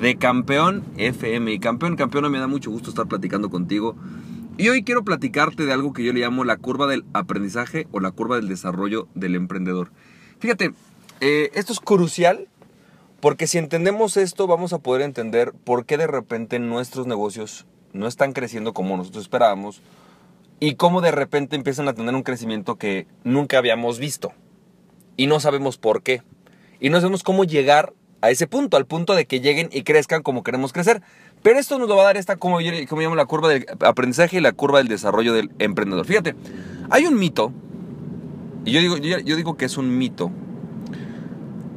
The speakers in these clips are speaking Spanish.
de Campeón FM. Y campeón, campeona, me da mucho gusto estar platicando contigo. Y hoy quiero platicarte de algo que yo le llamo la curva del aprendizaje o la curva del desarrollo del emprendedor. Fíjate, eh, esto es crucial porque si entendemos esto vamos a poder entender por qué de repente nuestros negocios no están creciendo como nosotros esperábamos y cómo de repente empiezan a tener un crecimiento que nunca habíamos visto. Y no sabemos por qué. Y no sabemos cómo llegar a ese punto, al punto de que lleguen y crezcan como queremos crecer. Pero esto nos lo va a dar esta, como yo, llamo, la curva del aprendizaje y la curva del desarrollo del emprendedor. Fíjate, hay un mito, y yo digo, yo, digo que es un mito,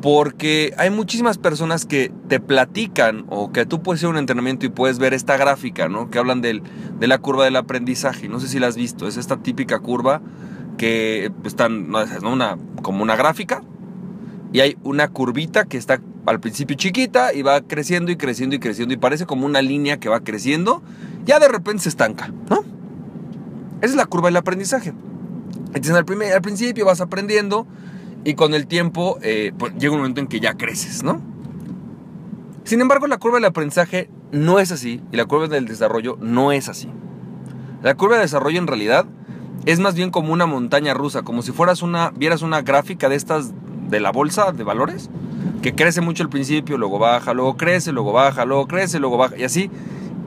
porque hay muchísimas personas que te platican o que tú puedes hacer un entrenamiento y puedes ver esta gráfica, ¿no? Que hablan de la curva del aprendizaje. No sé si la has visto. Es esta típica curva que están, no, ¿no? Una, como una gráfica. Y hay una curvita que está al principio chiquita y va creciendo y creciendo y creciendo. Y parece como una línea que va creciendo. Ya de repente se estanca, ¿no? Esa es la curva del aprendizaje. Entonces al, primer, al principio vas aprendiendo y con el tiempo eh, pues, llega un momento en que ya creces, ¿no? Sin embargo, la curva del aprendizaje no es así y la curva del desarrollo no es así. La curva de desarrollo en realidad es más bien como una montaña rusa, como si fueras una, vieras una gráfica de estas de la bolsa de valores, que crece mucho al principio, luego baja, luego crece, luego baja, luego crece, luego baja, y así.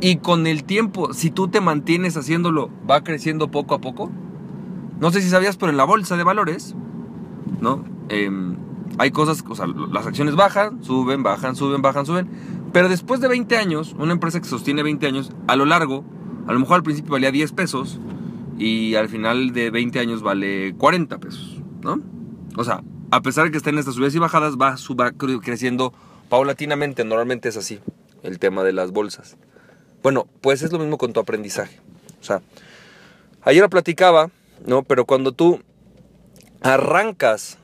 Y con el tiempo, si tú te mantienes haciéndolo, va creciendo poco a poco. No sé si sabías, pero en la bolsa de valores ¿no? Em, hay cosas, o sea, las acciones bajan, suben, bajan, suben, bajan, suben. Pero después de 20 años, una empresa que sostiene 20 años, a lo largo, a lo mejor al principio valía 10 pesos y al final de 20 años vale 40 pesos, ¿no? O sea, a pesar de que está en estas subidas y bajadas, va, va creciendo paulatinamente. Normalmente es así, el tema de las bolsas. Bueno, pues es lo mismo con tu aprendizaje. O sea, ayer platicaba, ¿no? Pero cuando tú arrancas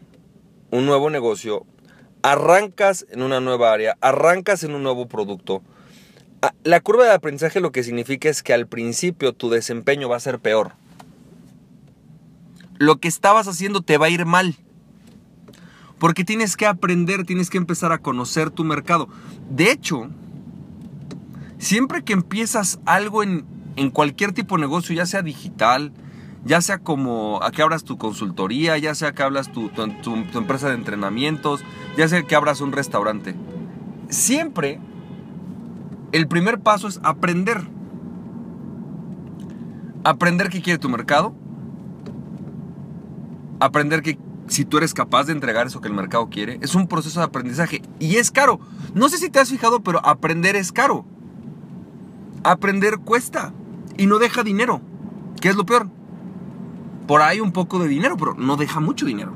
un nuevo negocio, arrancas en una nueva área, arrancas en un nuevo producto, la curva de aprendizaje lo que significa es que al principio tu desempeño va a ser peor. Lo que estabas haciendo te va a ir mal. Porque tienes que aprender, tienes que empezar a conocer tu mercado. De hecho, siempre que empiezas algo en, en cualquier tipo de negocio, ya sea digital, ya sea como a que abras tu consultoría, ya sea que abras tu, tu, empresa de entrenamientos, ya sea que abras un restaurante. Siempre el primer paso es aprender. Aprender qué quiere tu mercado. Aprender que si tú eres capaz de entregar eso que el mercado quiere. Es un proceso de aprendizaje y es caro. No sé si te has fijado, pero aprender es caro. Aprender cuesta y no deja dinero. ¿Qué es lo peor? por ahí un poco de dinero, pero no deja mucho dinero.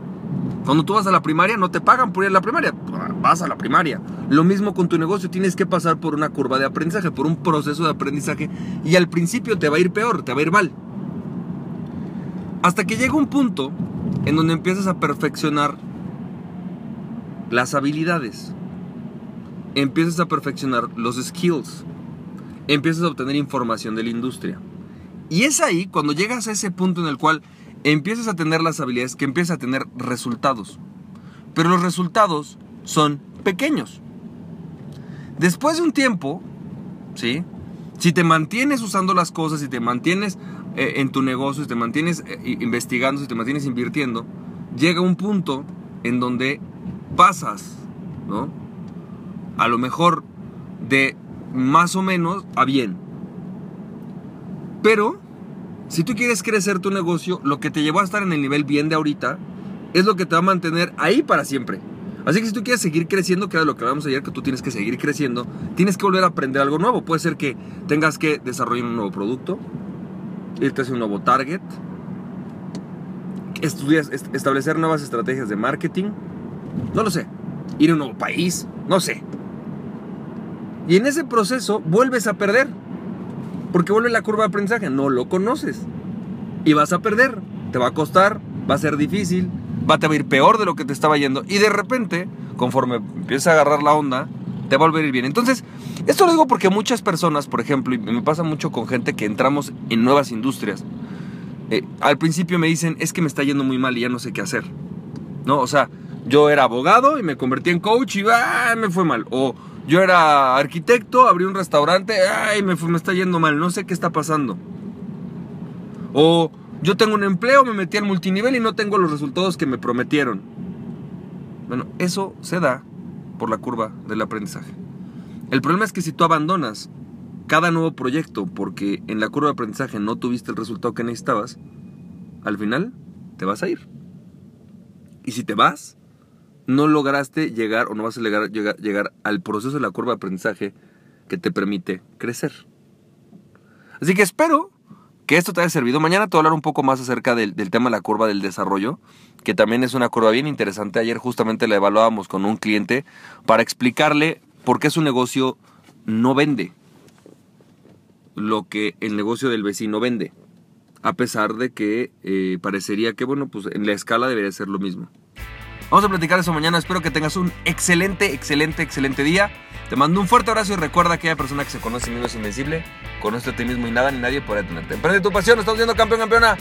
Cuando tú vas a la primaria, no te pagan por ir a la primaria, vas a la primaria. Lo mismo con tu negocio, tienes que pasar por una curva de aprendizaje, por un proceso de aprendizaje, y al principio te va a ir peor, te va a ir mal. Hasta que llega un punto en donde empiezas a perfeccionar las habilidades, empiezas a perfeccionar los skills, empiezas a obtener información de la industria. Y es ahí cuando llegas a ese punto en el cual empiezas a tener las habilidades, que empiezas a tener resultados. Pero los resultados son pequeños. Después de un tiempo, ¿sí? Si te mantienes usando las cosas, si te mantienes eh, en tu negocio, si te mantienes eh, investigando, si te mantienes invirtiendo, llega un punto en donde pasas, ¿no? A lo mejor de más o menos a bien. Pero si tú quieres crecer tu negocio, lo que te llevó a estar en el nivel bien de ahorita es lo que te va a mantener ahí para siempre. Así que si tú quieres seguir creciendo, que era lo que hablamos ayer, que tú tienes que seguir creciendo, tienes que volver a aprender algo nuevo. Puede ser que tengas que desarrollar un nuevo producto, irte hacia un nuevo target, estudias, establecer nuevas estrategias de marketing, no lo sé, ir a un nuevo país, no sé. Y en ese proceso vuelves a perder. Porque vuelve la curva de aprendizaje. No lo conoces. Y vas a perder. Te va a costar, va a ser difícil, va a ir peor de lo que te estaba yendo. Y de repente, conforme empiezas a agarrar la onda, te va a volver a ir bien. Entonces, esto lo digo porque muchas personas, por ejemplo, y me pasa mucho con gente que entramos en nuevas industrias, eh, al principio me dicen, es que me está yendo muy mal y ya no sé qué hacer. ¿No? O sea, yo era abogado y me convertí en coach y ¡ay, me fue mal. O yo era arquitecto, abrí un restaurante, ¡ay, me, me está yendo mal! No sé qué está pasando. O yo tengo un empleo, me metí al multinivel y no tengo los resultados que me prometieron. Bueno, eso se da por la curva del aprendizaje. El problema es que si tú abandonas cada nuevo proyecto porque en la curva de aprendizaje no tuviste el resultado que necesitabas, al final te vas a ir. Y si te vas, no lograste llegar o no vas a llegar, llegar, al proceso de la curva de aprendizaje que te permite crecer. Así que espero que esto te haya servido. Mañana te voy a hablar un poco más acerca del, tema de la curva del desarrollo, que también es una curva bien interesante. Ayer justamente la evaluábamos con un cliente para explicarle por qué su negocio no vende lo que el negocio del vecino vende. A pesar de que eh, parecería que, bueno, pues en la escala debería ser lo mismo. Vamos a platicar eso mañana. Espero que tengas un excelente, excelente, excelente día. Te mando un fuerte abrazo y recuerda que aquella persona que se conoce mismo es invencible. Conoce a ti mismo y nada ni nadie puede detenerte. Emprende tu pasión. Estamos viendo campeón, campeona.